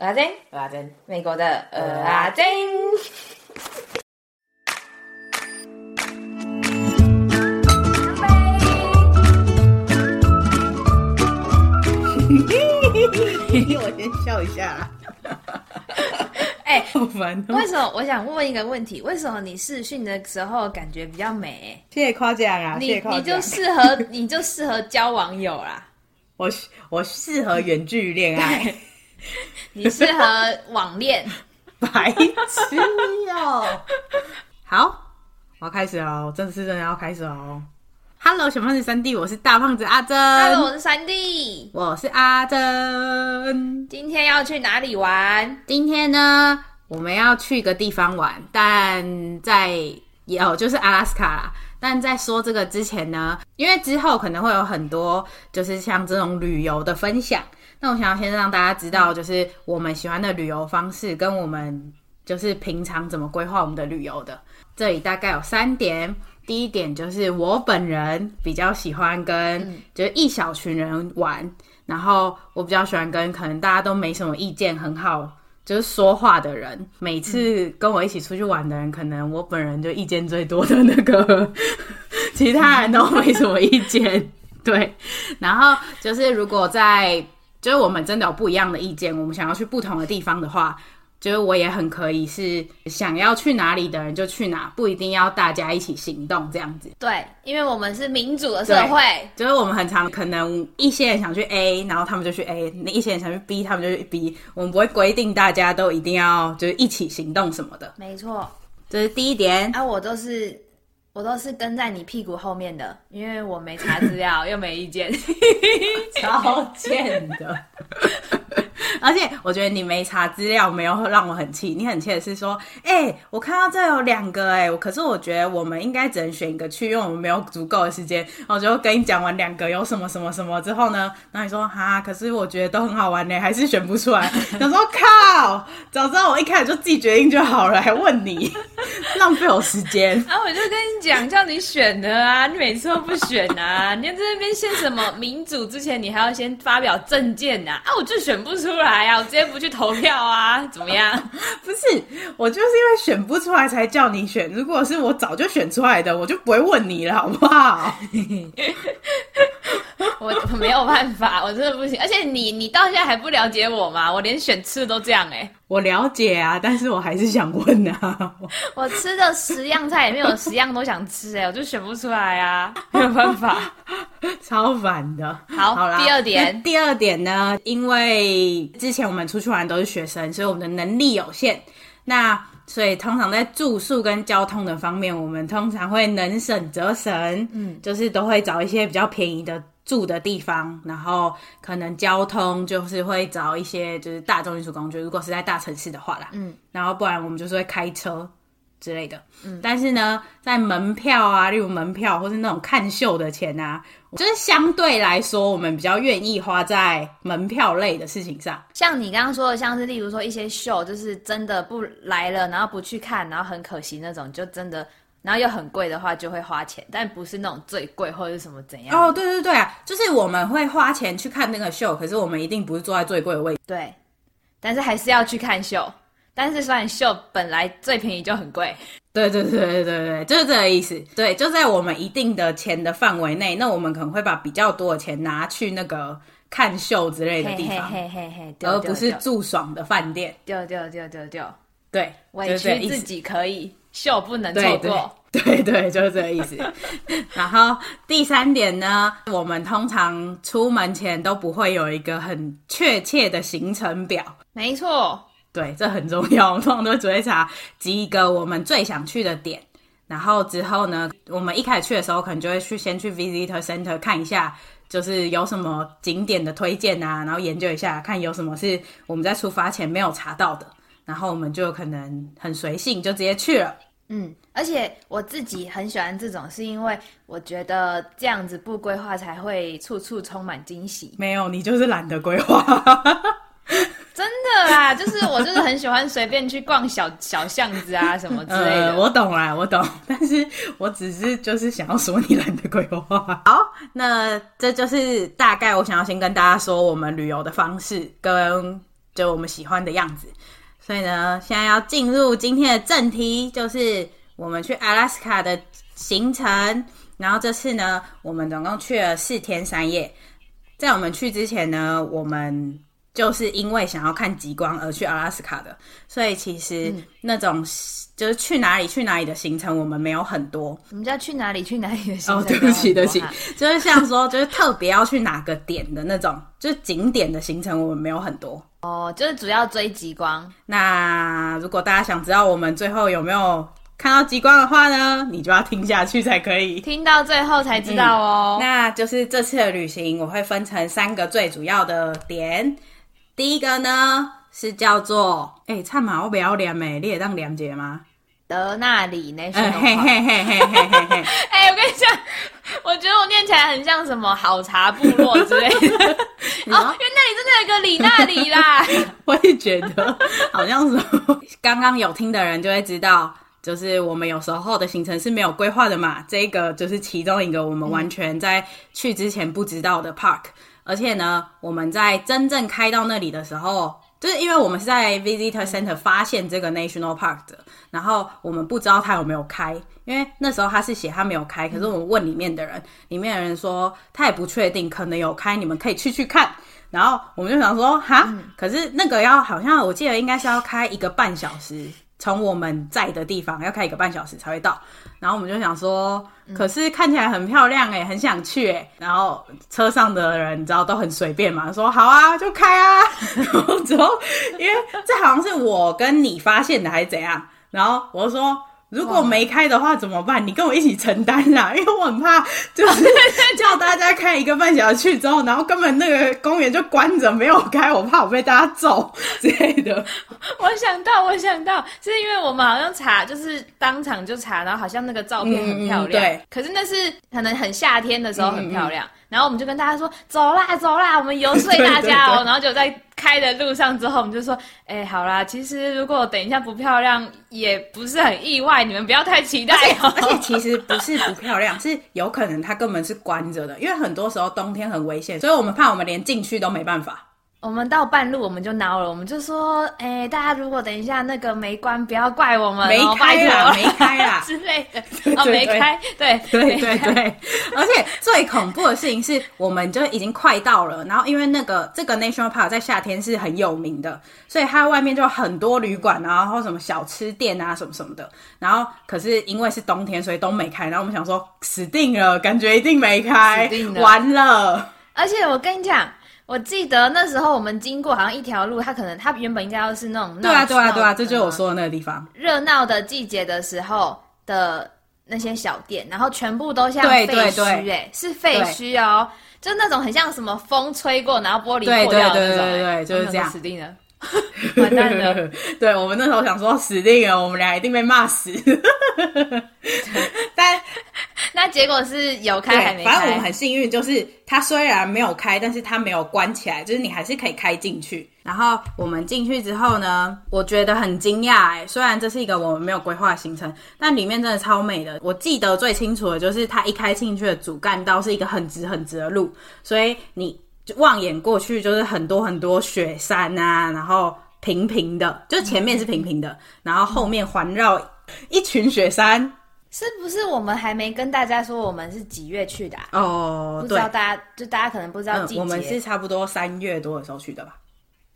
阿珍，阿珍，美国的呃阿珍。我先笑一下啦。哎、欸，好烦喔。为什么？我想问一个问题：为什么你视讯的时候感觉比较美？谢谢夸奖啊！你。你就适合，你就适合交网友啦。我我适合远距离恋爱。你适合网恋。白痴哦。好，我要开始喽！正式真的要开始喽。Hello，小胖子三弟，我是大胖子阿珍。Hello，我是三弟，我是阿珍。今天要去哪里玩？今天呢，我们要去一个地方玩，但在也哦，就是阿拉斯卡啦。但在说这个之前呢，因为之后可能会有很多就是像这种旅游的分享，那我想要先让大家知道，就是我们喜欢的旅游方式，跟我们就是平常怎么规划我们的旅游的。这里大概有三点。第一点就是我本人比较喜欢跟就是一小群人玩，嗯、然后我比较喜欢跟可能大家都没什么意见很好就是说话的人。每次跟我一起出去玩的人，可能我本人就意见最多的那个，其他人都没什么意见。对，然后就是如果在就是我们真的有不一样的意见，我们想要去不同的地方的话。就是我也很可以是想要去哪里的人就去哪，不一定要大家一起行动这样子。对，因为我们是民主的社会，就是我们很常可能一些人想去 A，然后他们就去 A；那一些人想去 B，他们就去 B。我们不会规定大家都一定要就是一起行动什么的。没错，这是第一点。啊，我都是我都是跟在你屁股后面的，因为我没查资料 又没意见，超贱的。而且我觉得你没查资料，没有让我很气。你很气的是说，哎、我看到这有两个、欸，哎，可是我觉得我们应该只能选一个去，因为我们没有足够的时间。然后我就跟你讲完两个有什么什么什么之后呢，然后你说哈，可是我觉得都很好玩呢、还是选不出来。我说靠，早知道我一开始就自己决定就好了，还问你，浪费我时间。啊，我就跟你讲，叫你选的啊，你每次都不选啊，你要在这边先什么民主之前，你还要先发表政见呐，啊，我就选不出。来呀、啊！我直接不去投票啊？怎么样？不是，我就是因为选不出来才叫你选。如果是我早就选出来的，我就不会问你了，好不好？我 我没有办法，我真的不行。而且你你到现在还不了解我吗？我连选吃的都这样哎、欸。我了解啊，但是我还是想问啊。我吃的十样菜里面有十样都想吃哎、欸，我就选不出来啊，没有办法，超烦的。好，好啦，第二点，第二点呢，因为之前我们出去玩都是学生，所以我们的能力有限。那所以通常在住宿跟交通的方面，我们通常会能省则省，嗯，就是都会找一些比较便宜的。住的地方，然后可能交通就是会找一些就是大众运输工具，如果是在大城市的话啦，嗯，然后不然我们就是会开车之类的，嗯，但是呢，在门票啊，例如门票或是那种看秀的钱啊，就是相对来说，我们比较愿意花在门票类的事情上。像你刚刚说的，像是例如说一些秀，就是真的不来了，然后不去看，然后很可惜那种，就真的。然后又很贵的话，就会花钱，但不是那种最贵或者是什么怎样。哦，对对对啊，就是我们会花钱去看那个秀，可是我们一定不是坐在最贵的位置。对，但是还是要去看秀。但是虽然秀本来最便宜就很贵。对对对对对对，就是这个意思。对，就在我们一定的钱的范围内，那我们可能会把比较多的钱拿去那个看秀之类的地方，嘿嘿嘿嘿，而不是住爽的饭店。丢丢丢丢丢，对，委屈自己可以。秀不能错过，对对，就是这个意思。然后第三点呢，我们通常出门前都不会有一个很确切的行程表。没错，对，这很重要。我们通常都只会查几个我们最想去的点，然后之后呢，我们一开始去的时候，可能就会去先去 visitor center 看一下，就是有什么景点的推荐啊，然后研究一下，看有什么是我们在出发前没有查到的。然后我们就可能很随性，就直接去了。嗯，而且我自己很喜欢这种，是因为我觉得这样子不规划才会处处充满惊喜。没有，你就是懒得规划。真的啦，就是我就是很喜欢随便去逛小小巷子啊什么之类的。呃，我懂啦，我懂，但是我只是就是想要说你懒得规划。好，那这就是大概我想要先跟大家说我们旅游的方式跟。就我们喜欢的样子。所以呢，现在要进入今天的正题，就是我们去阿拉斯卡的行程。然后这次呢，我们总共去了四天三夜。在我们去之前呢，我们就是因为想要看极光而去阿拉斯卡的，所以其实那种就是去哪里去哪里的行程，我们没有很多。我们叫去哪里去哪里的行程？哦，对不起，对不起，就是像说，就是特别要去哪个点的那种，就是景点的行程，我们没有很多。哦，就是主要追极光。那如果大家想知道我们最后有没有看到极光的话呢，你就要听下去才可以，听到最后才知道哦。嗯，那就是这次的旅行，我会分成三个最主要的点。第一个呢是叫做，哎、欸，差嘛，我不要连美，你也当连结吗？德纳里那些。嘿嘿嘿嘿嘿嘿嘿。哎，我跟你讲，我觉得我念起来很像什么好茶部落之类的。哦，因为那里真的有个李纳里啦。我也觉得好像是。刚刚有听的人就会知道。就是我们有时候的行程是没有规划的嘛，这个就是其中一个我们完全在去之前不知道的 park，嗯、而且呢，我们在真正开到那里的时候，就是因为我们是在 visitor center 发现这个 national park 的，然后我们不知道他有没有开，因为那时候他是写他没有开，可是我们问里面的人，里面的人说他也不确定，可能有开，你们可以去去看，然后我们就想说哈，可是那个要好像我记得应该是要开一个半小时。从我们在的地方要开一个半小时才会到，然后我们就想说，可是看起来很漂亮诶，很想去诶。然后车上的人你知道都很随便嘛，说好啊就开啊，然后之后因为这好像是我跟你发现的还是怎样，然后我就说。如果没开的话怎么办？你跟我一起承担啦，因为我很怕，就是 叫大家开一个半小时去之后，然后根本那个公园就关着没有开，我怕我被大家揍 之类的。我想到，我想到，是因为我们好像查，就是当场就查，然后好像那个照片很漂亮，嗯、对。可是那是可能很夏天的时候很漂亮，嗯、然后我们就跟大家说走啦走啦，我们游说 大家哦、喔，然后就在。开的路上之后，我们就说：“哎、欸，好啦，其实如果等一下不漂亮，也不是很意外，你们不要太期待哦。而且 其实不是不漂亮，是有可能它根本是关着的，因为很多时候冬天很危险，所以我们怕我们连进去都没办法。”我们到半路我们就恼了，我们就说，哎、欸，大家如果等一下那个没关，不要怪我们，没开啦，没开啦。之类的，哦，没开，对对对对，而且最恐怖的事情是，我们就已经快到了，然后因为那个这个 National Park 在夏天是很有名的，所以它外面就很多旅馆啊，然后什么小吃店啊，什么什么的，然后可是因为是冬天，所以都没开，然后我们想说死定了，感觉一定没开，死定了，完了，而且我跟你讲。我记得那时候我们经过好像一条路，它可能它原本应该要是那种对啊对啊对啊，这就是我说的那个地方。热闹的季节的时候的那些小店，然后全部都像废墟，哎，是废墟哦，就那种很像什么风吹过，然后玻璃破掉的那种，对对对对对，就是这样，死定了，完蛋了。对，我们那时候想说死定了，我们俩一定被骂死。但那结果是有开还没开？反正我们很幸运，就是它虽然没有开，但是它没有关起来，就是你还是可以开进去。然后我们进去之后呢，我觉得很惊讶哎，虽然这是一个我们没有规划行程，但里面真的超美的。我记得最清楚的就是它一开进去的主干道是一个很直很直的路，所以你望眼过去就是很多很多雪山啊，然后平平的，就前面是平平的，然后后面环绕一群雪山。是不是我们还没跟大家说我们是几月去的？啊？哦，不知道大家就大家可能不知道季节，嗯，我们是差不多三月多的时候去的吧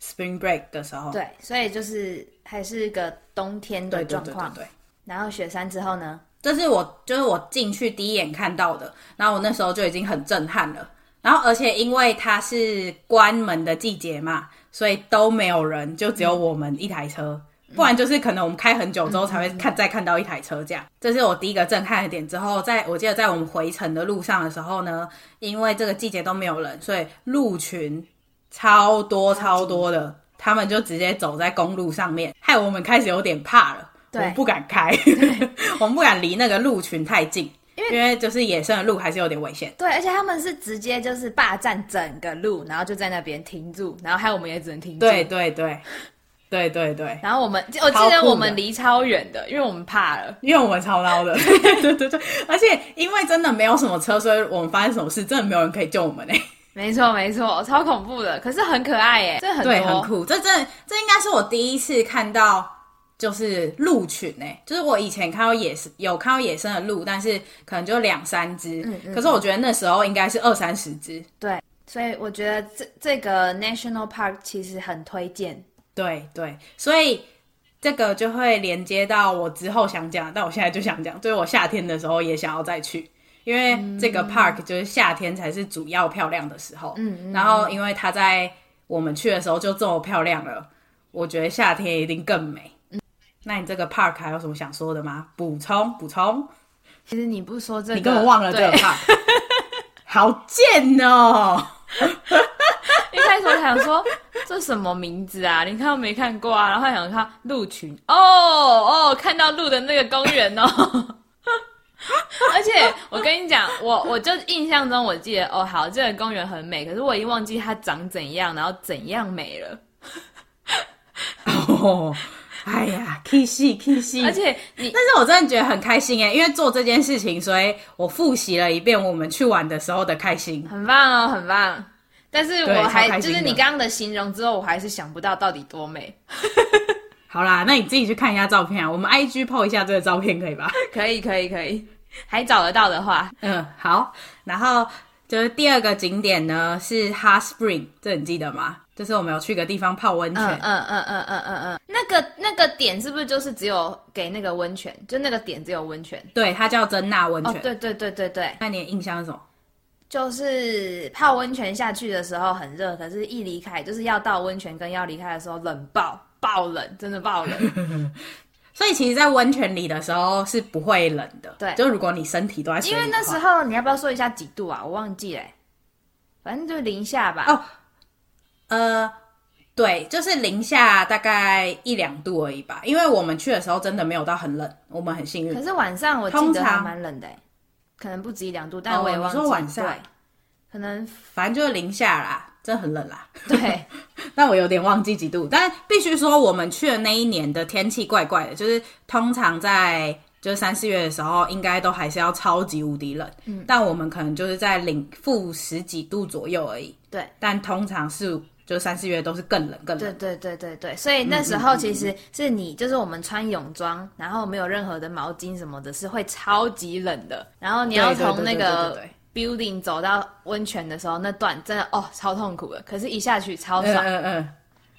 ？Spring Break 的时候。对，所以就是还是个冬天的状况。对，对，对，对，对。然后雪山之后呢？这是我就是我进去第一眼看到的，然后我那时候就已经很震撼了。然后而且因为它是关门的季节嘛，所以都没有人，就只有我们一台车。嗯不然就是可能我们开很久之后才会看再看到一台车这样，这是我第一个震撼的点。之后在我记得在我们回程的路上的时候呢，因为这个季节都没有人，所以鹿群超多超多的，他们就直接走在公路上面，害我们开始有点怕了，我们不敢开，我们不敢离那个鹿群太近，因为因为就是野生的鹿还是有点危险。对，而且他们是直接就是霸占整个路，然后就在那边停住，然后还有我们也只能停住。对对对。对对对，然后我们我记得我们离超远的，因为我们怕了，因为我们超孬的。对对对对，而且因为真的没有什么车，所以我们发生什么事，真的没有人可以救我们哎。没错没错，超恐怖的，可是很可爱耶，这很对，很酷。这真的，这应该是我第一次看到，就是鹿群诶，就是我以前看到野生有看到野生的鹿，但是可能就两三只，嗯嗯，可是我觉得那时候应该是二三十只。对，所以我觉得这这个 National Park 其实很推荐。对对，所以这个就会连接到我之后想讲，但我现在就想讲，就是我夏天的时候也想要再去。因为这个 park 就是夏天才是主要漂亮的时候，嗯嗯，然后因为它在我们去的时候就这么漂亮了，我觉得夏天一定更美。嗯，那你这个 park 还有什么想说的吗？补充补充。其实你不说这个，你根本忘了这个 park，好贱哦！一开始我想说这什么名字啊？你看都没看过啊？然后想看鹿群哦哦，看到鹿的那个公园哦。而且我跟你讲，我我就印象中我记得哦，好，这个公园很美，可是我已经忘记它长怎样，然后怎样美了。哦，哎呀，Kiss Kiss，而且你，但是我真的觉得很开心哎，因为做这件事情，所以我复习了一遍我们去玩的时候的开心，很棒哦，很棒。但是我还就是你刚刚的形容之后，我还是想不到到底多美。好啦，那你自己去看一下照片啊，我们 IG PO 一下这个照片可以吧？可以，可以，可以。还找得到的话，嗯，好。然后就是第二个景点呢，是 Hot Spring，这你记得吗？就是我们有去个地方泡温泉。嗯嗯嗯嗯嗯嗯嗯。那个那个点是不是就是只有给那个温泉？就那个点只有温泉？对，它叫珍娜温泉。哦，对对对对对。那你的印象是什么？就是泡温泉下去的时候很热，可是一离开，就是要到温泉跟要离开的时候冷爆爆冷，真的爆冷。所以其实，在温泉里的时候是不会冷的。对，就如果你身体都在水。因为那时候你要不要说一下几度啊？我忘记了，反正就零下吧。哦，呃，对，就是零下大概一两度而已吧。因为我们去的时候真的没有到很冷，我们很幸运。可是晚上我记得还蛮冷的，可能不止一两度，但我也忘记。哦，你说晚上，对，可能反正就是零下啦。真的很冷啦，对，但我有点忘记几度。但必须说，我们去的那一年的天气怪怪的，就是通常在就是三四月的时候，应该都还是要超级无敌冷。嗯，但我们可能就是在零负十几度左右而已。对，但通常是就三四月都是更冷更冷。对对对对对，所以那时候其实是你就是我们穿泳装，然后没有任何的毛巾什么的，是会超级冷的。然后你要从那个。building 走到温泉的时候，那段真的哦超痛苦的，可是一下去超爽。嗯嗯嗯。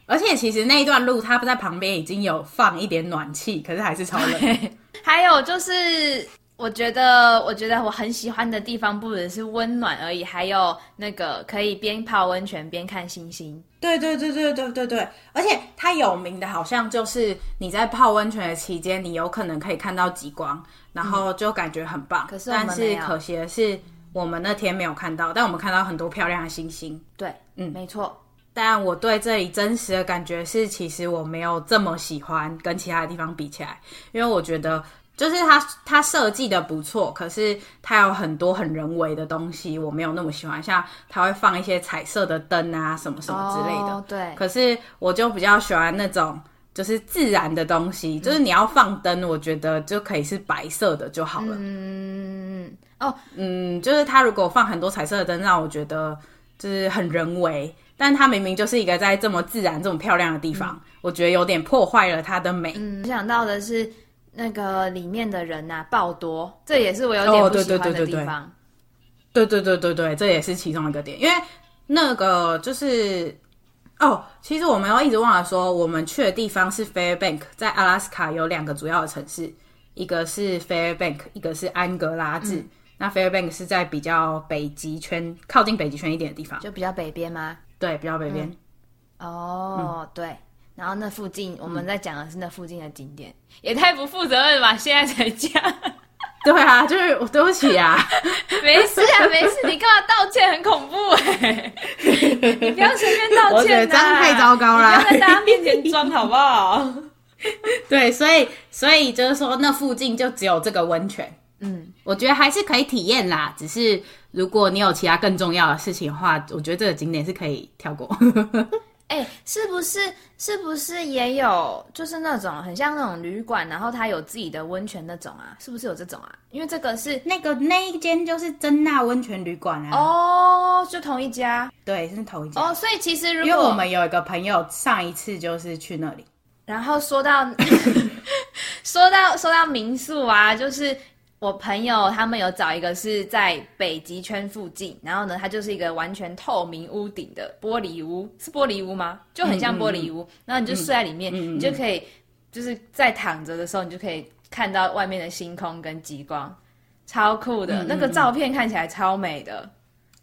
而且其实那一段路，它不在旁边已经有放一点暖气，可是还是超冷。还有就是，我觉得我觉得我很喜欢的地方，不只是温暖而已，还有那个可以边泡温泉边看星星。对对对对对对对。而且它有名的，好像就是你在泡温泉的期间，你有可能可以看到极光，然后就感觉很棒。可是，但是可惜的是。我们那天没有看到，但我们看到很多漂亮的星星。对，嗯，没错。但我对这里真实的感觉是，其实我没有这么喜欢，跟其他的地方比起来，因为我觉得就是它它设计的不错，可是它有很多很人为的东西，我没有那么喜欢。像它会放一些彩色的灯啊，什么什么之类的。哦，对。可是我就比较喜欢那种就是自然的东西，就是你要放灯，我觉得就可以是白色的就好了。嗯。哦，嗯，就是它如果放很多彩色的灯，让我觉得就是很人为，但它明明就是一个在这么自然、这么漂亮的地方，嗯、我觉得有点破坏了它的美。嗯，我想到的是那个里面的人啊，爆多，这也是我有点不喜欢的地方。对对对对对，这也是其中一个点，因为那个就是哦，其实我们要一直忘了说，我们去的地方是 Fairbank，在阿拉斯卡有两个主要的城市，一个是 Fairbank，一个是安格拉治。嗯那 Fairbanks 是在比较北极圈，靠近北极圈一点的地方，就比较北边吗？对，比较北边。嗯、哦，嗯、对。然后那附近我们在讲的是那附近的景点，嗯、也太不负责任了吧！现在才讲。对啊，就是我对不起啊。没事啊，没事，你干嘛道歉？很恐怖哎！你不要随便道歉、这样太糟糕了。不要在大家面前装好不好？对，所以所以就是说，那附近就只有这个温泉。嗯，我觉得还是可以体验啦。只是如果你有其他更重要的事情的话，我觉得这个景点是可以跳过。哎、欸，是不是是不是也有就是那种很像那种旅馆，然后它有自己的温泉那种啊？是不是有这种啊？因为这个是那个那一间就是珍娜温泉旅馆啊。哦，就同一家。对，是同一家。哦，所以其实如果因为我们有一个朋友上一次就是去那里，然后说到 说到说到民宿啊，就是。我朋友他们有找一个是在北极圈附近，然后呢，它就是一个完全透明屋顶的玻璃屋，是玻璃屋吗？就很像玻璃屋，然后你就睡在里面，嗯、你就可以就是在躺着的时候，你就可以看到外面的星空跟极光，超酷的。嗯、那个照片看起来超美的，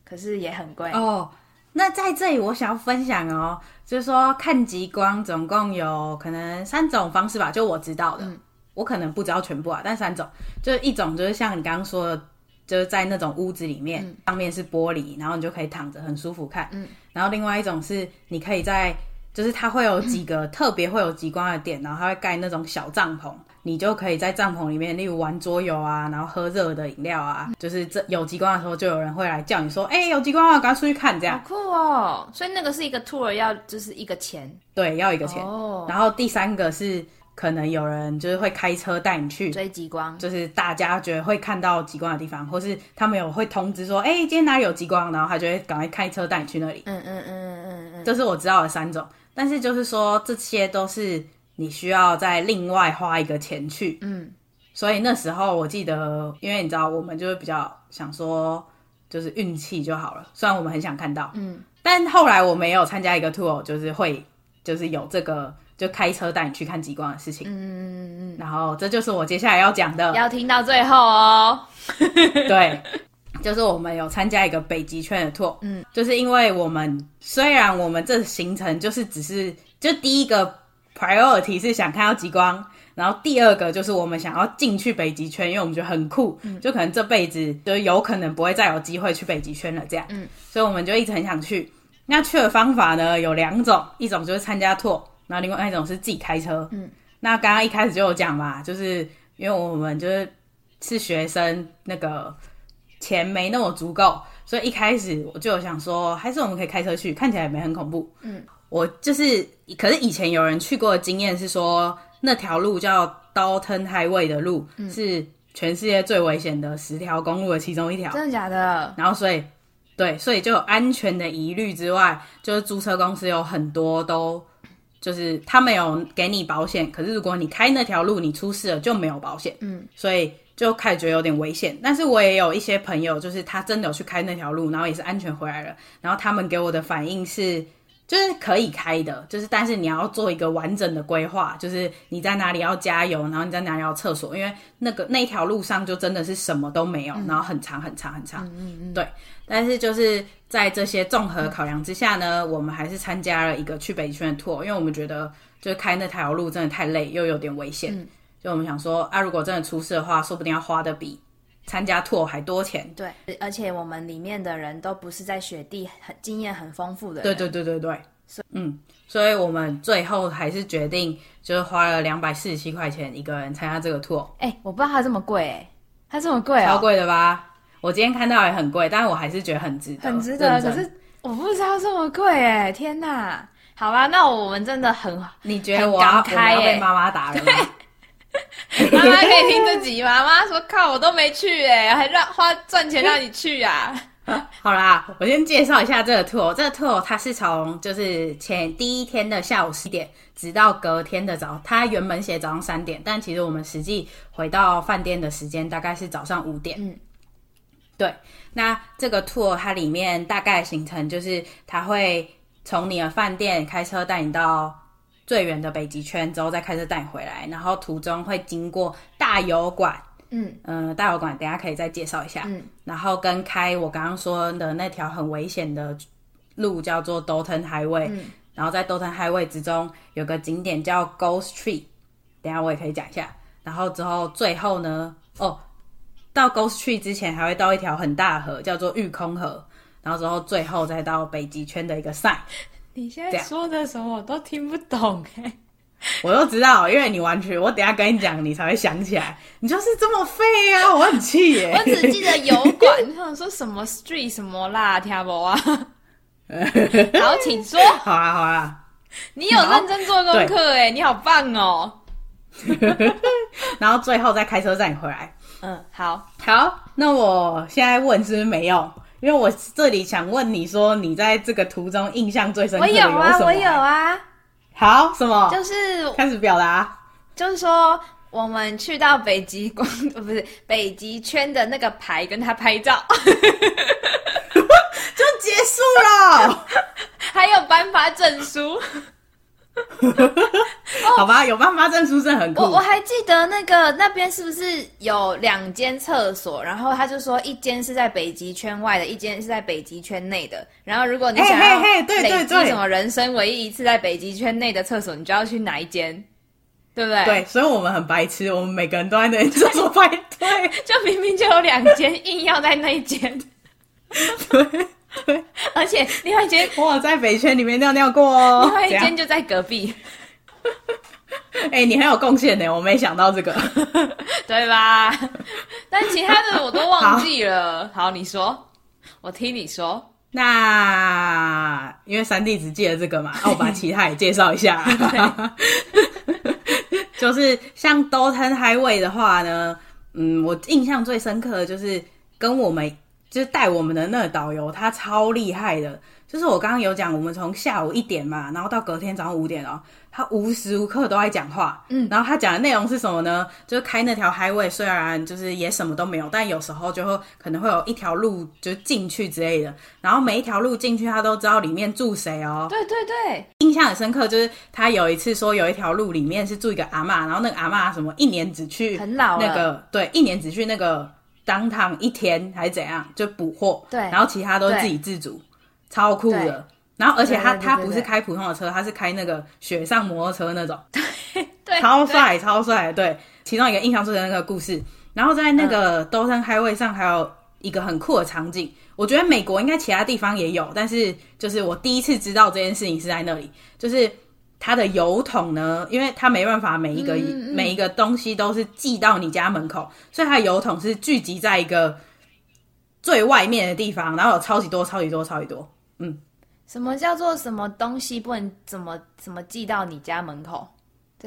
可是也很贵哦。那在这里我想要分享哦，就是说看极光总共有可能三种方式吧，就我知道的。嗯我可能不知道全部啊，但三种，就是一种就是像你刚刚说的，就是在那种屋子里面，嗯、上面是玻璃，然后你就可以躺着很舒服看。嗯，然后另外一种是你可以在，就是它会有几个特别会有极光的点，然后它会盖那种小帐篷，你就可以在帐篷里面，例如玩桌游啊，然后喝热的饮料啊，就是这有极光的时候，就有人会来叫你说，哎、欸，有极光啊，赶快出去看，这样。好酷哦！所以那个是一个 tour，要就是一个钱，对，要一个钱。哦。然后第三个是。可能有人就是会开车带你去追极光，就是大家觉得会看到极光的地方，或是他们有会通知说，哎、欸，今天哪里有极光，然后他就会赶快开车带你去那里。嗯嗯嗯嗯嗯嗯，这是我知道的三种，但是就是说这些都是你需要再另外花一个钱去。嗯，所以那时候我记得，因为你知道，我们就是比较想说，就是运气就好了。虽然我们很想看到，嗯，但后来我们也有参加一个 tour，就是会就是有这个。就开车带你去看极光的事情，嗯嗯嗯，然后这就是我接下来要讲的，要听到最后哦。对，就是我们有参加一个北极圈的 tour，嗯，就是因为我们虽然我们这行程就是只是就第一个 priority 是想看到极光，然后第二个就是我们想要进去北极圈，因为我们觉得很酷，嗯，就可能这辈子就有可能不会再有机会去北极圈了，这样，嗯，所以我们就一直很想去。那去的方法呢有两种，一种就是参加 tour。然后另外一种是自己开车，嗯，那刚刚一开始就有讲嘛，就是因为我们就是是学生，那个钱没那么足够，所以一开始我就有想说，还是我们可以开车去，看起来也没很恐怖，嗯，我就是，可是以前有人去过的经验是说，那条路叫 Dalton Highway 的路，嗯，是全世界最危险的十条公路的其中一条，真的假的？然后所以，对，所以就有安全的疑虑之外，就是租车公司有很多都。就是他没有给你保险，可是如果你开那条路，你出事了就没有保险。嗯，所以就开始觉得有点危险。但是我也有一些朋友，就是他真的有去开那条路，然后也是安全回来了。然后他们给我的反应是。就是可以开的，就是但是你要做一个完整的规划，就是你在哪里要加油，然后你在哪里要厕所，因为那个那条路上就真的是什么都没有，嗯、然后很长很长很长。嗯嗯嗯。对，但是就是在这些综合考量之下呢，嗯、我们还是参加了一个去北极圈的 tour，因为我们觉得就是开那条路真的太累，又有点危险。嗯。就我们想说啊，如果真的出事的话，说不定要花的比参加 tour 还多钱。对，而且我们里面的人都不是在雪地很经验很丰富的人。对对对对对。嗯，所以我们最后还是决定，就是花了两百四十七块钱一个人参加这个 tour。哎、欸，我不知道它这么贵，哎，它这么贵，超贵的吧？我今天看到也很贵，但是我还是觉得很值得，很值得。可是我不知道这么贵，哎，天哪！好吧，那我们真的很，你觉得我要，我要被妈妈打了吗？妈妈可以听自己，妈妈说：“靠，我都没去，哎，还让花赚钱让你去啊。”好啦，我先介绍一下这个 tour。这个 tour 它是从就是前第一天的下午四点，直到隔天的早，它原本写早上三点，但其实我们实际回到饭店的时间大概是早上五点。嗯，对。那这个 tour 它里面大概行程就是，它会从你的饭店开车带你到最远的北极圈，之后再开车带你回来，然后途中会经过大油管。嗯嗯、呃，大油管等下可以再介绍一下。嗯，然后跟开我刚刚说的那条很危险的路叫做 Dalton Highway。嗯，然后在 Dalton Highway 之中有个景点叫 Ghost Tree，等下我也可以讲一下。然后之后最后呢，哦，到 Ghost Tree 之前还会到一条很大的河叫做御空河，然后之后最后再到北极圈的一个 sign。你现在说的什么我都听不懂哎。我都知道，因为你完全，我等下跟你讲，你才会想起来。你就是这么废啊！我很气耶。我只记得油管，他们说什么 street 什么啦，听不啊？好，请说。好啊好啊，你有认真做功课哎，你好棒哦。然后最后再开车载你回来。嗯，好，好。那我现在问是不是没用？因为我这里想问你说，你在这个途中印象最深刻的有什么？我有啊，我有啊。好，什么？就是开始表达，就是说我们去到北极光，不是北极圈的那个牌，跟他拍照，就结束了。还有颁发证书。好吧，有妈妈证书是很酷。我我还记得那个那边是不是有两间厕所？然后他就说一间是在北极圈外的，一间是在北极圈内的。然后如果你想要累积什么人生唯一一次在北极圈内的厕所，你就要去哪一间？对不对？对，所以我们很白痴，我们每个人都在那厕所排队，就明明就有两间，硬要在那一间。对。对，而且另外一间我有在北圈里面尿尿过哦，另外一间就在隔壁。哎、欸，你很有贡献呢，我没想到这个，对吧？但其他的我都忘记了。好，好，你说，我听你说。那因为三弟只记得这个嘛，那我把其他也介绍一下。就是像 Dalton Highway 的话呢，嗯，我印象最深刻的就是跟我们。就是带我们的那个导游，他超厉害的。就是我刚刚有讲，我们从下午一点嘛，然后到隔天早上五点哦，他无时无刻都在讲话。嗯，然后他讲的内容是什么呢？就是开那条 highway，虽然就是也什么都没有，但有时候就会可能会有一条路就进去之类的。然后每一条路进去，他都知道里面住谁哦。对对对，印象很深刻，就是他有一次说有一条路里面是住一个阿嬷，然后那个阿嬷什么一年只去很老那个对，一年只去那个。当堂一天还是怎样就补货，对，然后其他都是自己自主，超酷的。然后而且他他不是开普通的车，他是开那个雪上摩托车那种，对 对，超帅超帅。对，其中一个印象最深的那个故事。然后在那个 Dalton Highway 上还有一个很酷的场景，嗯、我觉得美国应该其他地方也有，但是就是我第一次知道这件事情是在那里，就是。它的邮筒呢，因为它没办法每一个、嗯嗯、每一个东西都是寄到你家门口，所以它的邮筒是聚集在一个最外面的地方，然后有超级多、超级多、超级多。嗯，什么叫做什么东西不能怎么怎么寄到你家门口？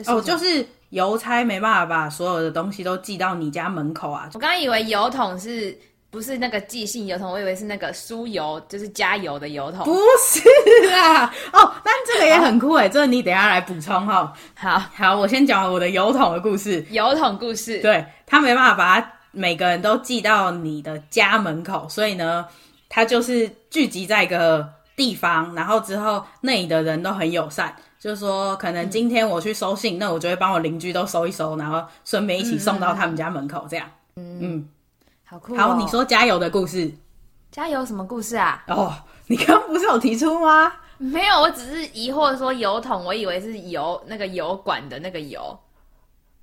哦，就是邮差没办法把所有的东西都寄到你家门口啊。我刚刚以为邮筒是。不是那个寄信邮筒，我以为是那个输油，就是加油的油桶。不是啊，哦，但这个也很酷哎，这个你等一下来补充哈。好好，我先讲我的油桶的故事。油桶故事，对，他没办法把它每个人都寄到你的家门口，所以呢，他就是聚集在一个地方，然后之后那里的人都很友善，就是说可能今天我去收信，嗯、那我就会帮我邻居都收一收，然后顺便一起送到他们家门口，这样。嗯。嗯好酷哦！好，你说加油的故事。加油什么故事啊？哦，你刚刚不是有提出吗？没有，我只是疑惑说油桶，我以为是油那个油管的那个油。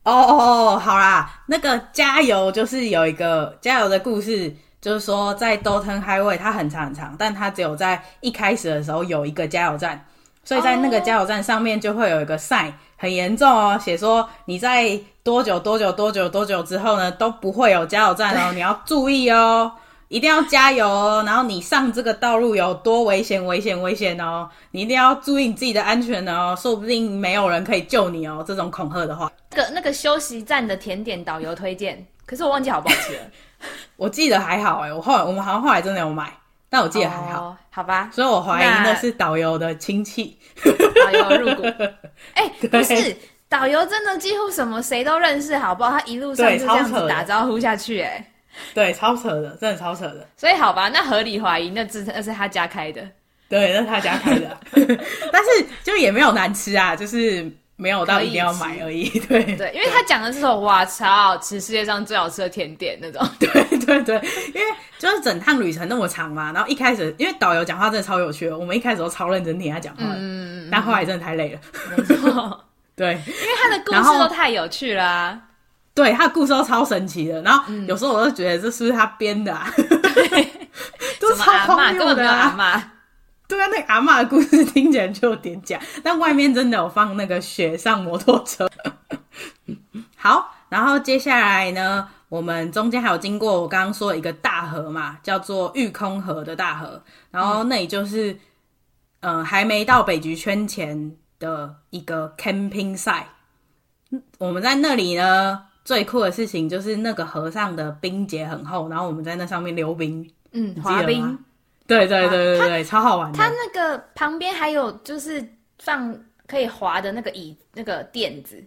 哦哦哦，好啦，那个加油就是有一个加油的故事，就是说在 Dalton Highway 它很长很长，但它只有在一开始的时候有一个加油站，所以在那个加油站上面就会有一个 sign，很严重哦，写说你在。多久多久多久多久之后呢，都不会有加油站哦，你要注意哦，一定要加油哦。然后你上这个道路有多危险危险危险哦，你一定要注意你自己的安全哦，说不定没有人可以救你哦。这种恐吓的话，那个那个休息站的甜点导游推荐，可是我忘记好不好吃了。我记得还好诶，我后来我们好像后来真的有买，但我记得还好，哦、好吧。所以我怀疑那是导游的亲戚，导游入股。哎、欸，不是。导游真的几乎什么谁都认识，好不好？他一路上就这样子打招呼下去，哎，对，超扯的，真的超扯的。所以好吧，那合理怀疑那是那是他家开的，对，那是他家开的。但是就也没有难吃啊，就是没有到一定要买而已。对对，因为他讲的是说哇超好吃，世界上最好吃的甜点那种。对对对，因为就是整趟旅程那么长嘛，然后一开始因为导游讲话真的超有趣的，我们一开始都超认真听他讲话，嗯，但后来真的太累了，没错。对，因为他的故事都太有趣了，啊，对，他的故事都超神奇的。然后有时候我都觉得这是不是他编的啊？对，都超荒谬的啊！对啊，那个阿妈的故事听起来就有点假，但外面真的有放那个雪上摩托车。好，然后接下来呢，我们中间还有经过我刚刚说的一个大河嘛，叫做玉空河的大河，然后那里就是。呃还没到北极圈前的一个 camping site。我们在那里呢，最酷的事情就是那个河上的冰结很厚，然后我们在那上面溜冰，嗯，滑冰，对对对对对，超好玩的。它那个旁边还有就是放可以滑的那个椅，那个垫子，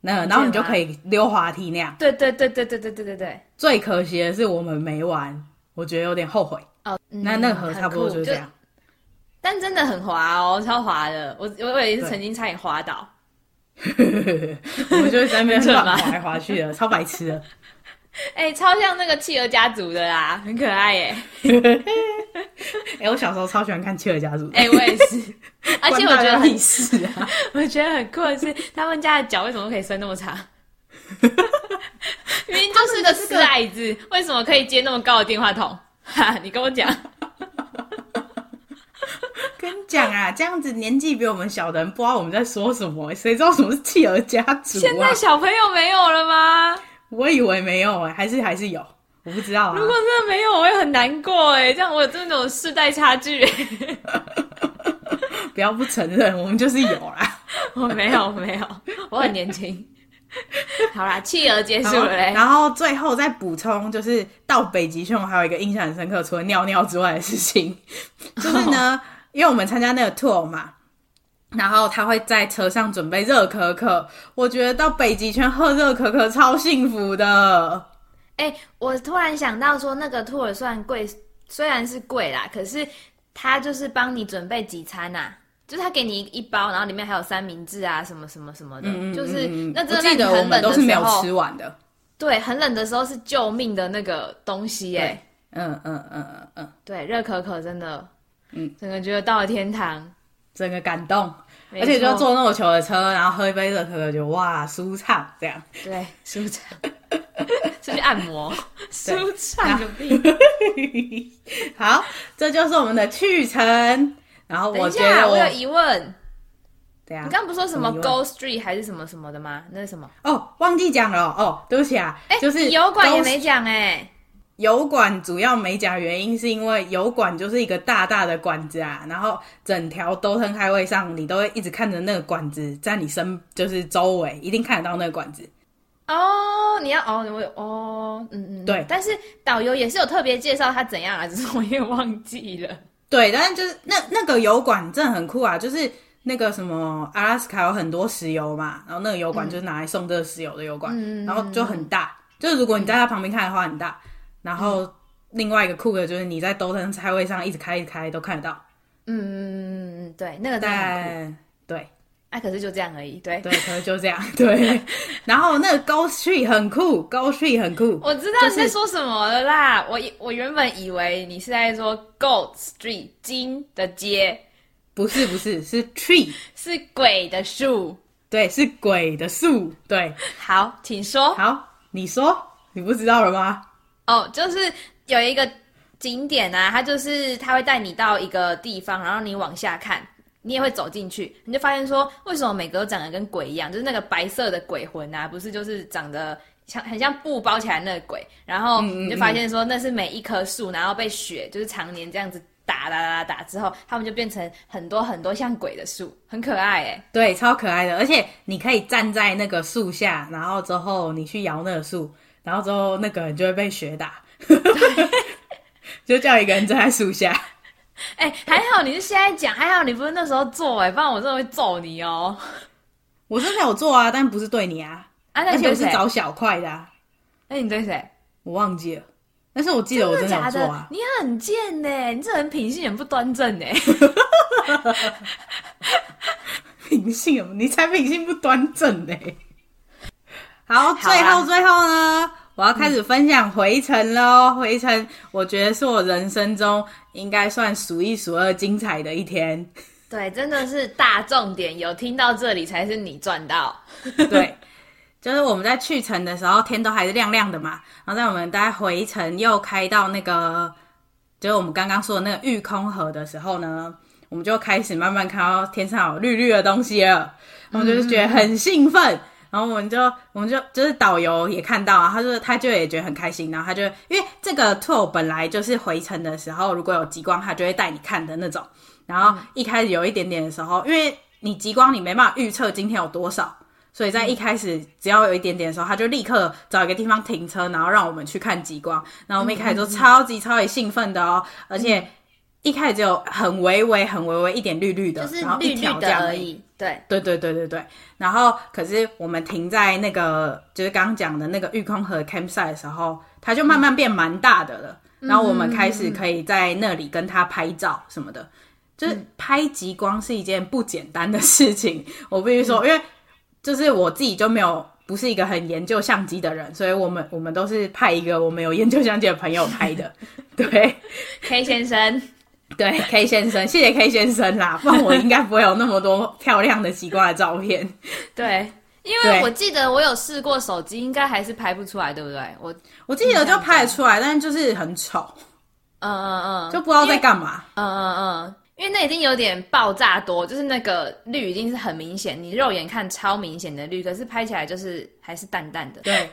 那然后你就可以溜滑梯那样。对对对对对对对对对。最可惜的是我们没玩，我觉得有点后悔。哦，嗯、那那个河差不多就是这样，但真的很滑哦，超滑的。我我也是曾经差点滑倒。我们就在那边滑来滑去的，超白痴的。哎、欸，超像那个企鹅家族的啦，很可爱耶。哎、欸，我小时候超喜欢看企鹅家族。哎、欸，我也是。而且我觉得很是啊，我觉得很酷的是，他们家的脚为什么可以伸那么长？明明就是个死矮子，为什么可以接那么高的电话筒？哈，你跟我讲。跟你讲啊，这样子年纪比我们小的人不知道我们在说什么，谁知道什么是企鹅家族啊？现在小朋友没有了吗？我以为没有哎，还是还是有，我不知道啊。如果真的没有，我会很难过哎，这样我有这种世代差距。不要不承认，我们就是有啦。我 没有，我没有，我很年轻。好啦，企鹅结束了嘞。然后最后再补充，就是到北极熊还有一个印象很深刻，除了尿尿之外的事情，就是呢。Oh. 因为我们参加那个 tour 嘛，然后他会在车上准备热可可。我觉得到北极圈喝热可可超幸福的。哎、欸，我突然想到说，那个 tour 算贵，虽然是贵啦，可是他就是帮你准备几餐呐、啊，就是他给你一包，然后里面还有三明治啊，什么什么什么的，嗯、就是那真的很冷的我记得我们都是没有吃完的。对，很冷的时候是救命的那个东西、欸，哎，嗯嗯嗯嗯嗯，对，热可可真的。嗯，整个觉得到了天堂，整个感动，而且就坐那么久的车，然后喝一杯热可可，就哇，舒畅这样。对，舒畅，是去按摩，舒畅个屁。好，这就是我们的去程。然后我觉得我，我有疑问。对啊，你刚刚不是说什么 Gold Street 还是什么什么的吗？那是什么？哦，忘记讲了哦，对不起啊。哎、欸，就是油管也没讲哎。油管主要美甲原因，是因为油管就是一个大大的管子啊，然后整条 Dalton Highway 上，你都会一直看着那个管子在你身，就是周围一定看得到那个管子。哦，你要哦，我有哦，嗯嗯，对。但是导游也是有特别介绍他怎样啊，只是我也忘记了。对，但是就是那那个油管真的很酷啊，就是那个什么阿拉斯卡有很多石油嘛，然后那个油管就是拿来送这个石油的油管，嗯、然后就很大，就是如果你在它旁边看的话很大。然后另外一个酷的就是你在 Dalton Highway 上一直开一直开都看得到。嗯嗯嗯，对，那个在对，哎、啊，可是就这样而已，对对，可是就这样，对。然后那个 Gold Street 很酷，Gold Street 很酷，我知道你在说什么了啦。我我原本以为你是在说 Gold Street 金的街，不是不是是 Tree 是鬼的树，对，是鬼的树，对。好，请说。好，你说，你不知道了吗？哦，oh, 就是有一个景点啊，它就是它会带你到一个地方，然后你往下看，你也会走进去，你就发现说，为什么每个都长得跟鬼一样？就是那个白色的鬼魂啊，不是就是长得像很像布包起来那个鬼，然后你就发现说，那是每一棵树，然后被雪就是常年这样子打打打打之后，它们就变成很多很多像鬼的树，很可爱哎，对，超可爱的，而且你可以站在那个树下，然后之后你去摇那个树。然后之后那个人就会被雪打，就叫一个人站在树下。哎、欸，还好你是现在讲，还好你不是那时候做哎、欸，不然我真的会揍你哦。我是没有做啊，但不是对你啊，啊那你对而且我是找小块的、啊。那你对谁？我忘记了，但是我记得我真的有做啊。你很贱呢、欸，你这人品性很不端正呢、欸。品性？你才品性不端正呢、欸。好，最后最后呢，我要开始分享回程喽。嗯、回程，我觉得是我人生中应该算数一数二精彩的一天。对，真的是大重点，有听到这里才是你赚到。对，就是我们在去程的时候，天都还是亮亮的嘛。然后在我们大概回程又开到那个，就是我们刚刚说的那个玉空河的时候呢，我们就开始慢慢看到天上有绿绿的东西了。我们就是觉得很兴奋。嗯然后我们就，我们就就是导游也看到啊，他就他就也觉得很开心，然后他就因为这个 tour 本来就是回程的时候，如果有极光，他就会带你看的那种。然后一开始有一点点的时候，因为你极光你没办法预测今天有多少，所以在一开始只要有一点点的时候，他就立刻找一个地方停车，然后让我们去看极光。然后我们一开始都超级超级兴奋的哦，而且一开始只有很微微、很微微一点绿绿的，就是绿绿的然后一条这样而已。对对对对对对。然后可是我们停在那个就是刚刚讲的那个玉空河 campsite 的时候，它就慢慢变蛮大的了。嗯、然后我们开始可以在那里跟它拍照什么的。就是拍极光是一件不简单的事情，我必须说，嗯，因为就是我自己就没有不是一个很研究相机的人，所以我们我们都是派一个我们有研究相机的朋友拍的。对，K 先生，对 K 先生，谢谢 K 先生啦，不然我应该不会有那么多漂亮的奇怪的照片。对，因为我记得我有试过手机，应该还是拍不出来，对不对？我我记得就拍得出来，但是就是很丑。嗯嗯嗯，就不知道在干嘛。嗯嗯嗯。因为那已经有点爆炸多，就是那个绿已经是很明显，你肉眼看超明显的绿，可是拍起来就是还是淡淡的。对，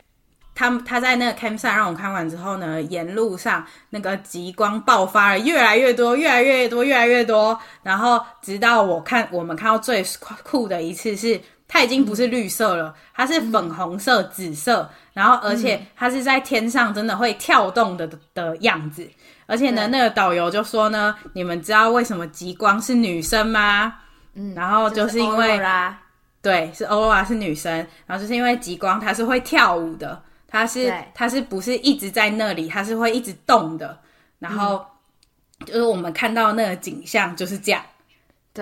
他他在那个 campsite 让我看完之后呢，沿路上那个极光爆发了越来越多，越来越多，越来越多，然后直到我看我们看到最酷的一次是，它已经不是绿色了，它是粉红色、紫色，然后而且它是在天上真的会跳动的的样子。而且呢，那个导游就说呢，你们知道为什么极光是女生吗？嗯，然后就是因为，对，是欧拉是女生，然后就是因为极光它是会跳舞的，它是它是不是一直在那里，它是会一直动的。然后就是我们看到那个景象就是这样，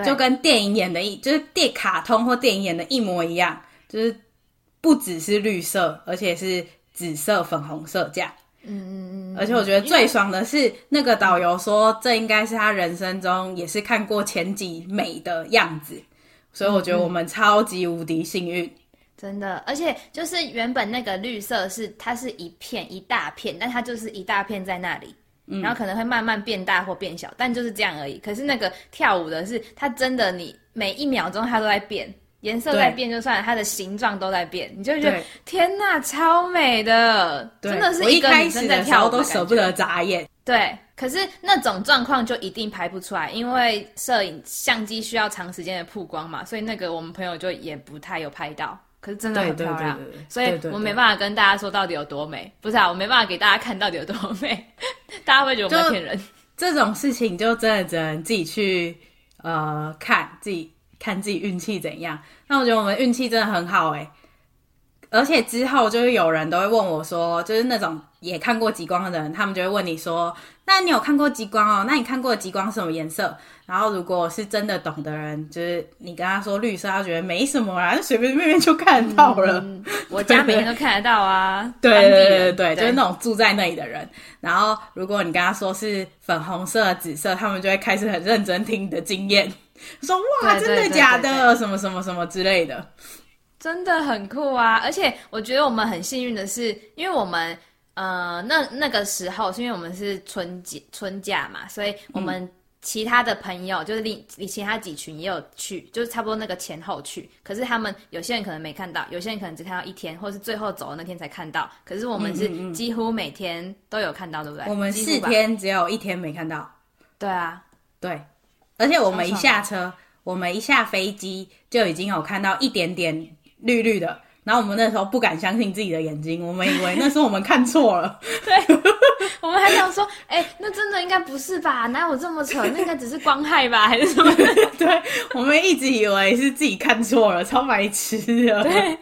就跟电影演的一，就是电卡通或电影演的一模一样，就是不只是绿色，而且是紫色、粉红色这样。嗯嗯嗯，而且我觉得最爽的是那个导游说，这应该是他人生中也是看过前几美的样子，所以我觉得我们超级无敌幸运，真的。而且就是原本那个绿色是它是一片一大片，但它就是一大片在那里，然后可能会慢慢变大或变小，但就是这样而已。可是那个跳舞的是它真的，你每一秒钟它都在变。颜色在变就算了，它的形状都在变，你就觉得天呐，超美的，真的是一个女生在跳舞都舍不得眨眼。对，可是那种状况就一定拍不出来，因为摄影相机需要长时间的曝光嘛，所以那个我们朋友就也不太有拍到。可是真的很漂亮，所以我没办法跟大家说到底有多美。不是啊，我没办法给大家看到底有多美，大家会觉得我们骗人。这种事情就真的只能自己去呃看自己。看自己运气怎样，那我觉得我们运气真的很好诶，而且之后就是有人都会问我说，就是那种也看过极光的人，他们就会问你说，那你有看过极光哦？那你看过的极光是什么颜色？然后如果是真的懂的人，就是你跟他说绿色，他觉得没什么啦，随随便便就看到了。嗯、我家每天都看得到啊。对对对对对，就是那种住在那里的人。然后如果你跟他说是粉红色、紫色，他们就会开始很认真听你的经验。说哇，真的假的？什么什么什么之类的，真的很酷啊！而且我觉得我们很幸运的是，因为我们呃那那个时候是因为我们是春节春假嘛，所以我们其他的朋友、嗯、就是另其他几群也有去，就是差不多那个前后去。可是他们有些人可能没看到，有些人可能只看到一天，或是最后走的那天才看到。可是我们是几乎每天都有看到，对不对？我们四天只有一天没看到。对啊，对。而且我们一下车，我们一下飞机就已经有看到一点点绿绿的，然后我们那时候不敢相信自己的眼睛，我们以为那时候我们看错了。对，我们还想说，哎、欸，那真的应该不是吧？哪有这么扯？那应该只是光害吧，还是什么？对，我们一直以为是自己看错了，超白痴的。对。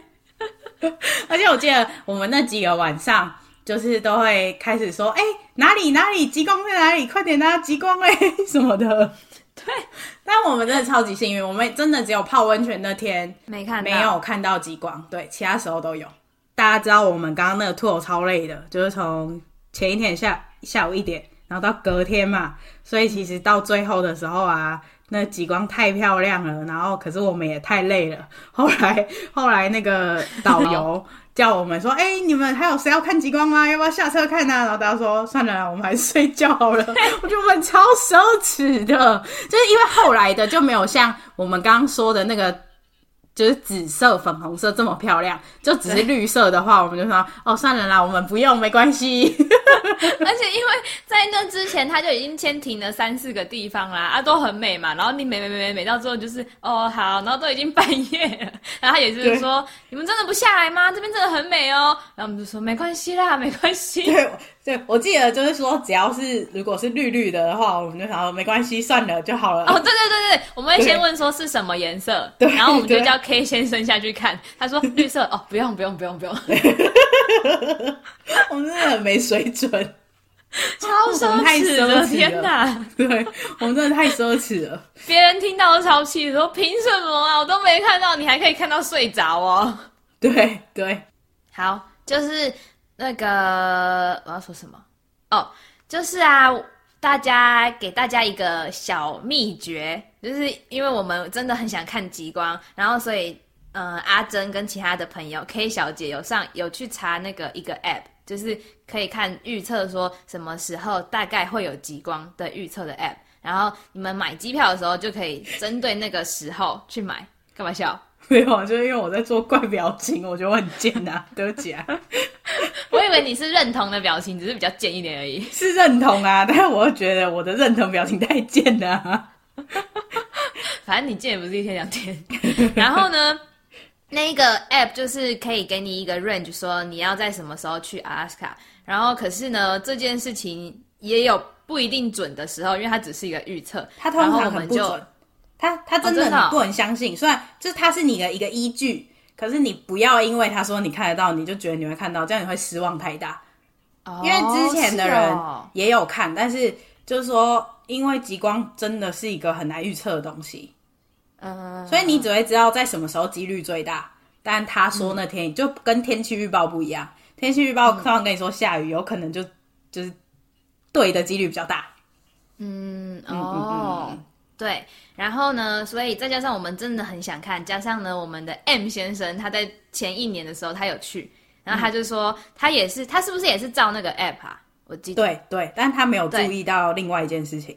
而且我记得我们那几个晚上，就是都会开始说，哎、欸，哪里哪里极光在哪里？快点啊极光哎什么的。对，但我们真的超级幸运，我们真的只有泡温泉那天没看没有看到极光，对，其他时候都有。大家知道我们刚刚那个 tour 超累的，就是从前一天下下午一点，然后到隔天嘛，所以其实到最后的时候啊，那极光太漂亮了，然后可是我们也太累了。后来后来那个导游。叫我们说，哎、欸，你们还有谁要看极光吗？要不要下车看呢、啊？然后大家说，算了，我们还是睡觉好了。我觉得我们超奢侈的，就是因为后来的就没有像我们刚刚说的那个就是紫色、粉红色这么漂亮，就只是绿色的话，我们就说哦，算了啦，我们不用，没关系。而且因为在那之前，他就已经先停了三四个地方啦，啊，都很美嘛。然后你美美美美美到之后就是哦好，然后都已经半夜了，然后他也是说你们真的不下来吗？这边真的很美哦。然后我们就说没关系啦，没关系。对对，我记得就是说，只要是如果是绿绿的的话，我们就想说没关系，算了就好了。哦，对对对对，我们会先问说是什么颜色，对，然后我们就叫 K 先生下去看，他说 绿色哦，不用不用不用不用。我们真的很没水准。超奢侈的，天哪！对，我们真的太奢侈了。别人听到都超气，说凭什么啊？我都没看到，你还可以看到睡着哦。对对，好，就是那个我要说什么哦，就是啊，大家给大家一个小秘诀，就是因为我们真的很想看极光，然后所以，嗯、阿珍跟其他的朋友 K 小姐有上有去查那个一个 App。就是可以看预测说什么时候大概会有极光的预测的 app，然后你们买机票的时候就可以针对那个时候去买。干嘛笑？没有，就是因为我在做怪表情，我觉得我很贱啊，对不起啊。我以为你是认同的表情，只是比较贱一点而已。是认同啊，但是我又觉得我的认同表情太贱了啊。反正你贱也不是一天两天。然后呢？那一个 app 就是可以给你一个 range，说你要在什么时候去阿拉斯加。然后可是呢，这件事情也有不一定准的时候，因为它只是一个预测。它通常很不准。它它真的你不能相信，虽然就是他是你的一个依据，可是你不要因为他说你看得到，你就觉得你会看到，这样你会失望太大。哦因为之前的人也有看，但是就是说，因为极光真的是一个很难预测的东西。嗯，所以你只会知道在什么时候几率最大，但他说那天就跟天气预报不一样，天气预报通常跟你说下雨，有可能就就是对的几率比较大。嗯，哦，嗯嗯嗯对，然后呢，所以再加上我们真的很想看，加上呢，我们的 M 先生他在前一年的时候他有去，然后他就说他也是，他是不是也是照那个 app 啊？我记得对对，但他没有注意到另外一件事情。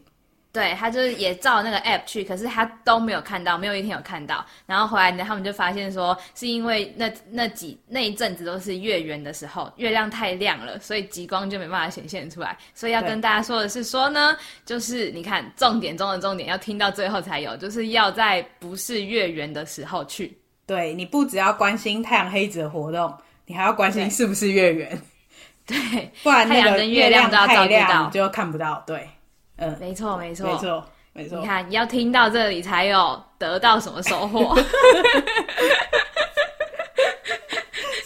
对，他就是也照那个 app 去，可是他都没有看到，没有一天有看到。然后回来呢，他们就发现说，是因为那那几那一阵子都是月圆的时候，月亮太亮了，所以极光就没办法显现出来。所以要跟大家说的是说呢，就是你看重点中的重点，要听到最后才有，就是要在不是月圆的时候去。对，你不只要关心太阳黑子的活动，你还要关心是不是月圆。对，不然太阳跟月亮都要照顾到，就看不到。对。嗯，没错，没错，没错，没错。你看，你要听到这里才有得到什么收获。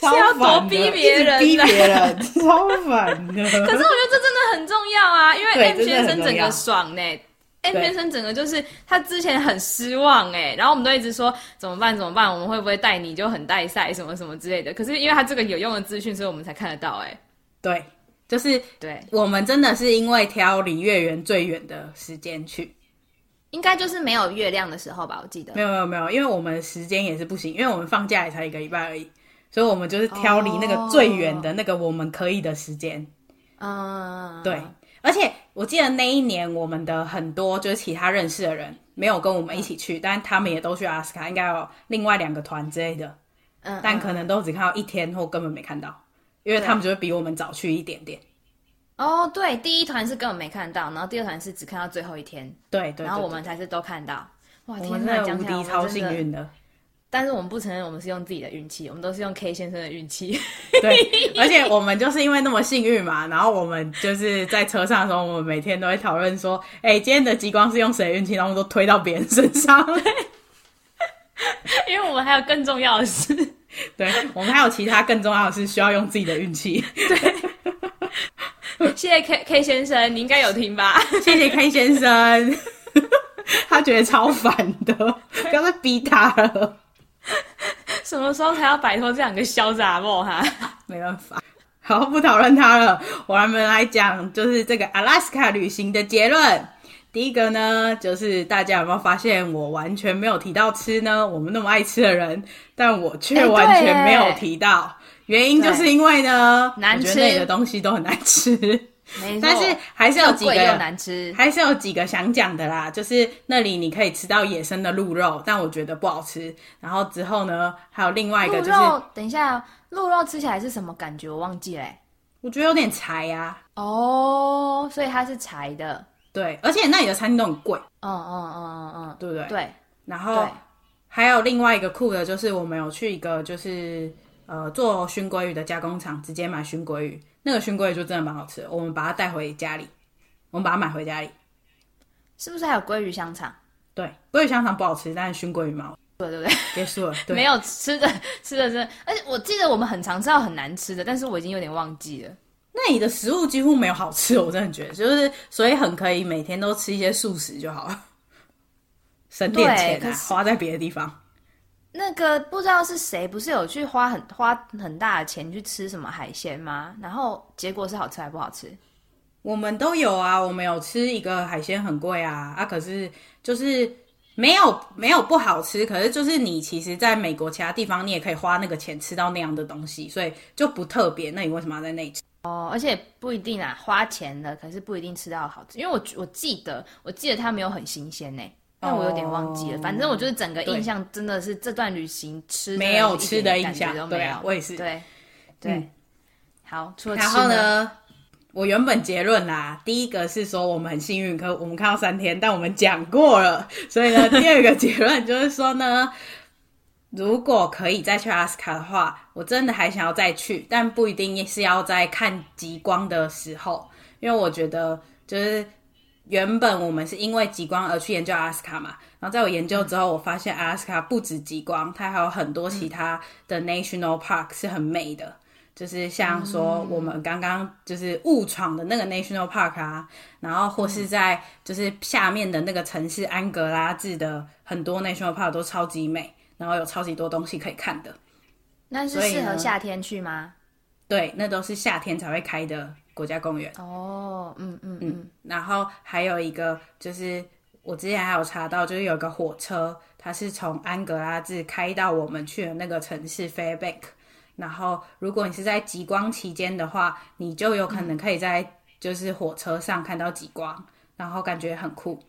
是要多逼别人，逼别人，超烦的。可是我觉得这真的很重要啊，因为 M 先生整个爽呢、欸。M 先生整个就是他之前很失望哎、欸，然后我们都一直说怎么办怎么办，我们会不会带你就很带赛什么什么之类的。可是因为他这个有用的资讯，所以我们才看得到哎、欸。对。就是对，我们真的是因为挑离月圆最远的时间去，应该就是没有月亮的时候吧？我记得没有没有没有，因为我们时间也是不行，因为我们放假也才一个礼拜而已，所以我们就是挑离那个最远的那个我们可以的时间。嗯、oh.，对，而且我记得那一年我们的很多就是其他认识的人没有跟我们一起去，但他们也都去阿斯卡，应该有另外两个团之类的，嗯，但可能都只看到一天或根本没看到。因为他们就会比我们早去一点点。哦，对，第一团是根本没看到，然后第二团是只看到最后一天。对对，对，然后我们才是都看到。哇，天哪，无敌超幸运的。但是我们不承认我们是用自己的运气，我们都是用 K 先生的运气。对，而且我们就是因为那么幸运嘛，然后我们就是在车上的时候，我们每天都会讨论说，哎、欸，今天的极光是用谁的运气，然后都推到别人身上。因为我们还有更重要的事。对，我们还有其他更重要的是需要用自己的运气。对，谢谢 K K 先生，你应该有听吧？谢谢 K 先生，他觉得超烦的，不要再逼他了。什么时候才要摆脱这两个嚣杂梦哈？没办法，好，不讨论他了。我们来讲，就是这个阿拉斯加旅行的结论。第一个呢，就是大家有没有发现我完全没有提到吃呢？我们那么爱吃的人，但我却完全没有提到，原因就是因为呢，难吃，我觉得那里的东西都很难吃。没错，但是还是有几个又难吃，还是有几个想讲的啦。就是那里你可以吃到野生的鹿肉，但我觉得不好吃。然后之后呢，还有另外一个就是，等一下，鹿肉吃起来是什么感觉？我忘记了。我觉得有点柴呀。哦，所以它是柴的。对，而且那里的餐厅都很贵。嗯嗯嗯嗯嗯，对不对？对。然后还有另外一个酷的，就是我们有去一个就是呃做熏鲑鱼的加工厂，直接买熏鲑鱼。那个熏鲑鱼就真的蛮好吃的，我们把它带回家里，我们把它买回家里。是不是还有鲑鱼香肠？对，鲑鱼香肠不好吃，但是熏鲑鱼蛮好吃。对对对，结束了。对，没有吃的吃的真的，而且我记得我们很常吃到很难吃的，但是我已经有点忘记了。那里的食物几乎没有好吃，我真的觉得，就是所以很可以每天都吃一些素食就好了，省点钱啊，花在别的地方。那个不知道是谁，不是有去花很花很大的钱去吃什么海鲜吗？然后结果是好吃还不好吃？我们都有啊，我们有吃一个海鲜很贵啊啊，可是就是没有没有不好吃，可是就是你其实在美国其他地方你也可以花那个钱吃到那样的东西，所以就不特别。那你为什么要在那里吃？哦，而且不一定啊，花钱了，可是不一定吃到好吃，因为我我记得我记得它没有很新鲜呢。但我有点忘记了，oh, 反正我就是整个印象真的是这段旅行吃没有吃的印象都没有，对啊，我也是。对对，嗯、好，除了然后呢，我原本结论啦，第一个是说我们很幸运，可我们看到三天，但我们讲过了，所以呢，第二个结论就是说呢，如果可以再去阿斯卡的话，我真的还想要再去，但不一定是要在看极光的时候，因为我觉得就是。原本我们是因为极光而去研究阿斯卡嘛，然后在我研究之后，我发现阿斯卡不止极光，它还有很多其他的 national park 是很美的，就是像说我们刚刚就是误闯的那个 national park 啊，然后或是在就是下面的那个城市安格拉治的很多 national park 都超级美，然后有超级多东西可以看的。那是适合夏天去吗？对，那都是夏天才会开的。国家公园哦，嗯嗯嗯，然后还有一个就是我之前还有查到，就是有一个火车，它是从安格拉治开到我们去的那个城市 Fairbank。然后如果你是在极光期间的话，你就有可能可以在就是火车上看到极光，然后感觉很酷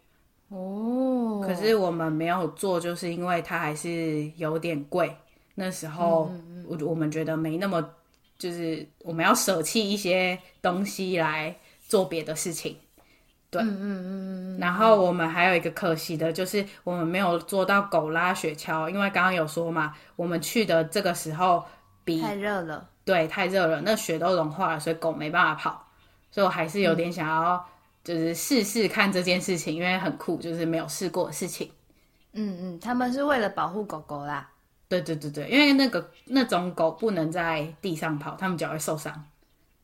哦。可是我们没有做，就是因为它还是有点贵。那时候我我们觉得没那么。就是我们要舍弃一些东西来做别的事情，对，嗯嗯嗯嗯。然后我们还有一个可惜的，就是我们没有做到狗拉雪橇，因为刚刚有说嘛，我们去的这个时候比太热了，对，太热了，那雪都融化了，所以狗没办法跑。所以我还是有点想要，就是试试看这件事情，因为很酷，就是没有试过的事情。嗯嗯，他们是为了保护狗狗啦。对对对对，因为那个那种狗不能在地上跑，它们脚会受伤。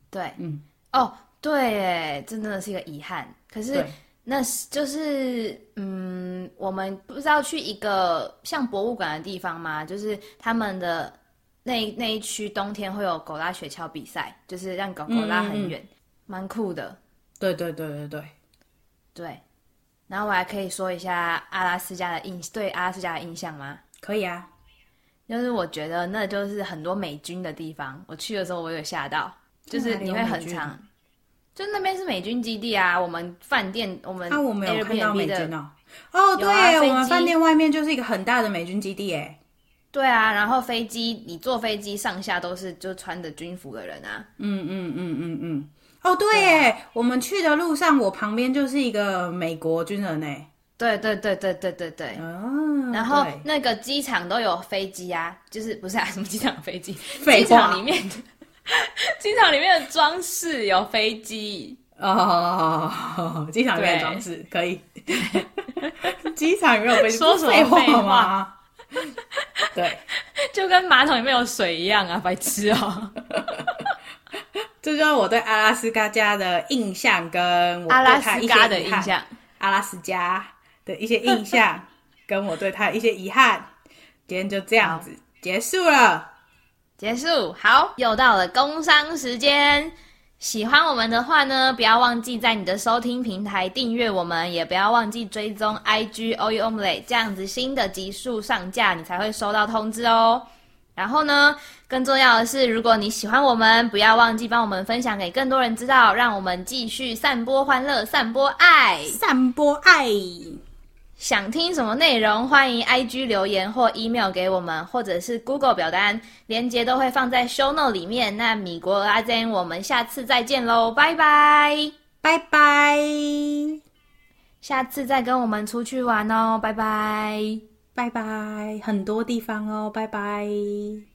对，嗯，哦，对，哎，真的是一个遗憾。可是那是就是，嗯，我们不是要去一个像博物馆的地方吗？就是他们的那那一区冬天会有狗拉雪橇比赛，就是让狗狗拉很远，蛮、嗯、酷的。对对对对对对。然后我还可以说一下阿拉斯加的印对阿拉斯加的印象吗？可以啊。就是我觉得那就是很多美军的地方，我去的时候我有吓到，就是你会很长，就那边是美军基地啊。我们饭店，我们啊，我没有看到美军哦。哦，对，啊、我们饭店外面就是一个很大的美军基地，哎。对啊，然后飞机，你坐飞机上下都是就穿着军服的人啊。嗯嗯嗯嗯嗯。哦，对，哎、啊，我们去的路上，我旁边就是一个美国军人，哎。对对对对对对对，哦，然后那个机场都有飞机啊，就是不是啊，什么机场飞机？机场里面，机场里面的装饰有飞机哦，机场里面的装饰可以。机场里面有飞机，说什么废话？对，就跟马桶里面有水一样啊，白痴哦。这就是我对阿拉斯加家的印象，跟我阿拉斯加的印象，阿拉斯加。的一些印象，跟我对他的一些遗憾，今天就这样子结束了。结束，好，又到了工商时间。喜欢我们的话呢，不要忘记在你的收听平台订阅我们，也不要忘记追踪 IG OU Omelette，这样子新的集数上架，你才会收到通知哦。然后呢，更重要的是，如果你喜欢我们，不要忘记帮我们分享给更多人知道，让我们继续散播欢乐、散播爱、散播爱。想听什么内容，欢迎 IG 留言或 email 给我们，或者是 Google 表单，连结都会放在 Show Note 里面。那米国阿珍，我们下次再见喽，拜拜，拜拜，下次再跟我们出去玩哦，拜拜。拜拜，很多地方哦，拜拜。